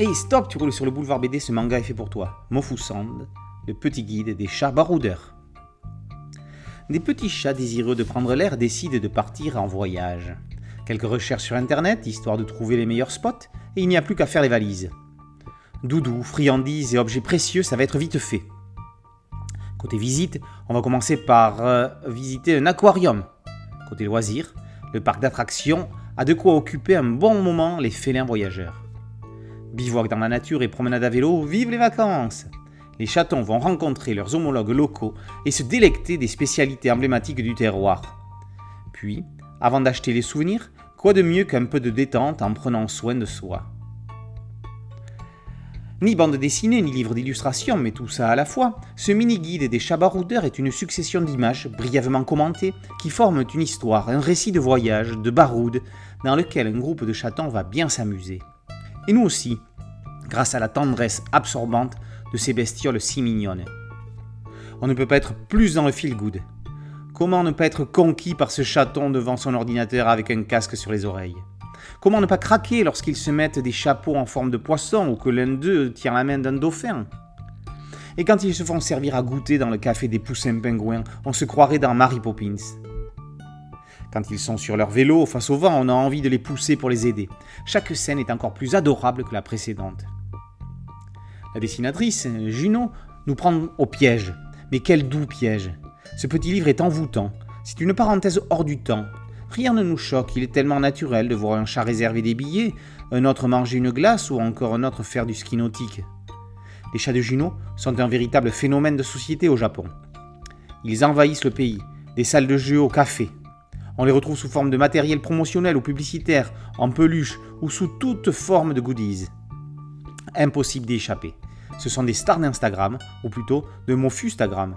Hey stop, tu roules sur le boulevard BD, ce manga est fait pour toi. Mofusand, le petit guide des chats baroudeurs. Des petits chats désireux de prendre l'air décident de partir en voyage. Quelques recherches sur internet, histoire de trouver les meilleurs spots, et il n'y a plus qu'à faire les valises. Doudou, friandises et objets précieux, ça va être vite fait. Côté visite, on va commencer par euh, visiter un aquarium. Côté loisirs, le parc d'attractions a de quoi occuper un bon moment les félins voyageurs. Bivouac dans la nature et promenade à vélo, vive les vacances Les chatons vont rencontrer leurs homologues locaux et se délecter des spécialités emblématiques du terroir. Puis, avant d'acheter les souvenirs, quoi de mieux qu'un peu de détente en prenant soin de soi? Ni bande dessinée, ni livre d'illustration, mais tout ça à la fois, ce mini-guide des chabaroudeurs est une succession d'images, brièvement commentées, qui forment une histoire, un récit de voyage, de baroude, dans lequel un groupe de chatons va bien s'amuser. Et nous aussi, grâce à la tendresse absorbante de ces bestioles si mignonnes. On ne peut pas être plus dans le feel-good. Comment ne pas être conquis par ce chaton devant son ordinateur avec un casque sur les oreilles? Comment ne pas craquer lorsqu'ils se mettent des chapeaux en forme de poisson ou que l'un d'eux tient la main d'un dauphin? Et quand ils se font servir à goûter dans le café des poussins pingouins, on se croirait dans Mary Poppins. Quand ils sont sur leur vélo face au vent, on a envie de les pousser pour les aider. Chaque scène est encore plus adorable que la précédente. Dessinatrice, Juno, nous prend au piège. Mais quel doux piège Ce petit livre est envoûtant. C'est une parenthèse hors du temps, Rien ne nous choque, il est tellement naturel de voir un chat réserver des billets, un autre manger une glace ou encore un autre faire du ski nautique. Les chats de Juno sont un véritable phénomène de société au Japon. Ils envahissent le pays, des salles de jeux au café. On les retrouve sous forme de matériel promotionnel ou publicitaire, en peluche ou sous toute forme de goodies. Impossible d'y échapper. Ce sont des stars d'Instagram, ou plutôt de Mofustagram.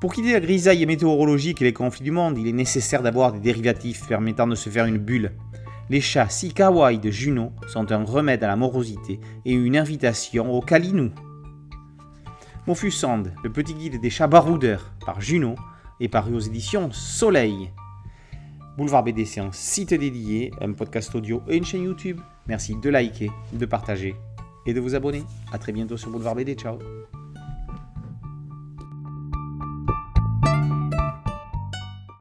Pour quitter la grisaille météorologique et les conflits du monde, il est nécessaire d'avoir des dérivatifs permettant de se faire une bulle. Les chats si kawaii de Juno sont un remède à la morosité et une invitation au Kalinou. Mofusand, le petit guide des chats baroudeurs, par Juno, est paru aux éditions Soleil. Boulevard BD, c'est un site dédié, un podcast audio et une chaîne YouTube. Merci de liker, de partager et de vous abonner. A très bientôt sur Boulevard BD. Ciao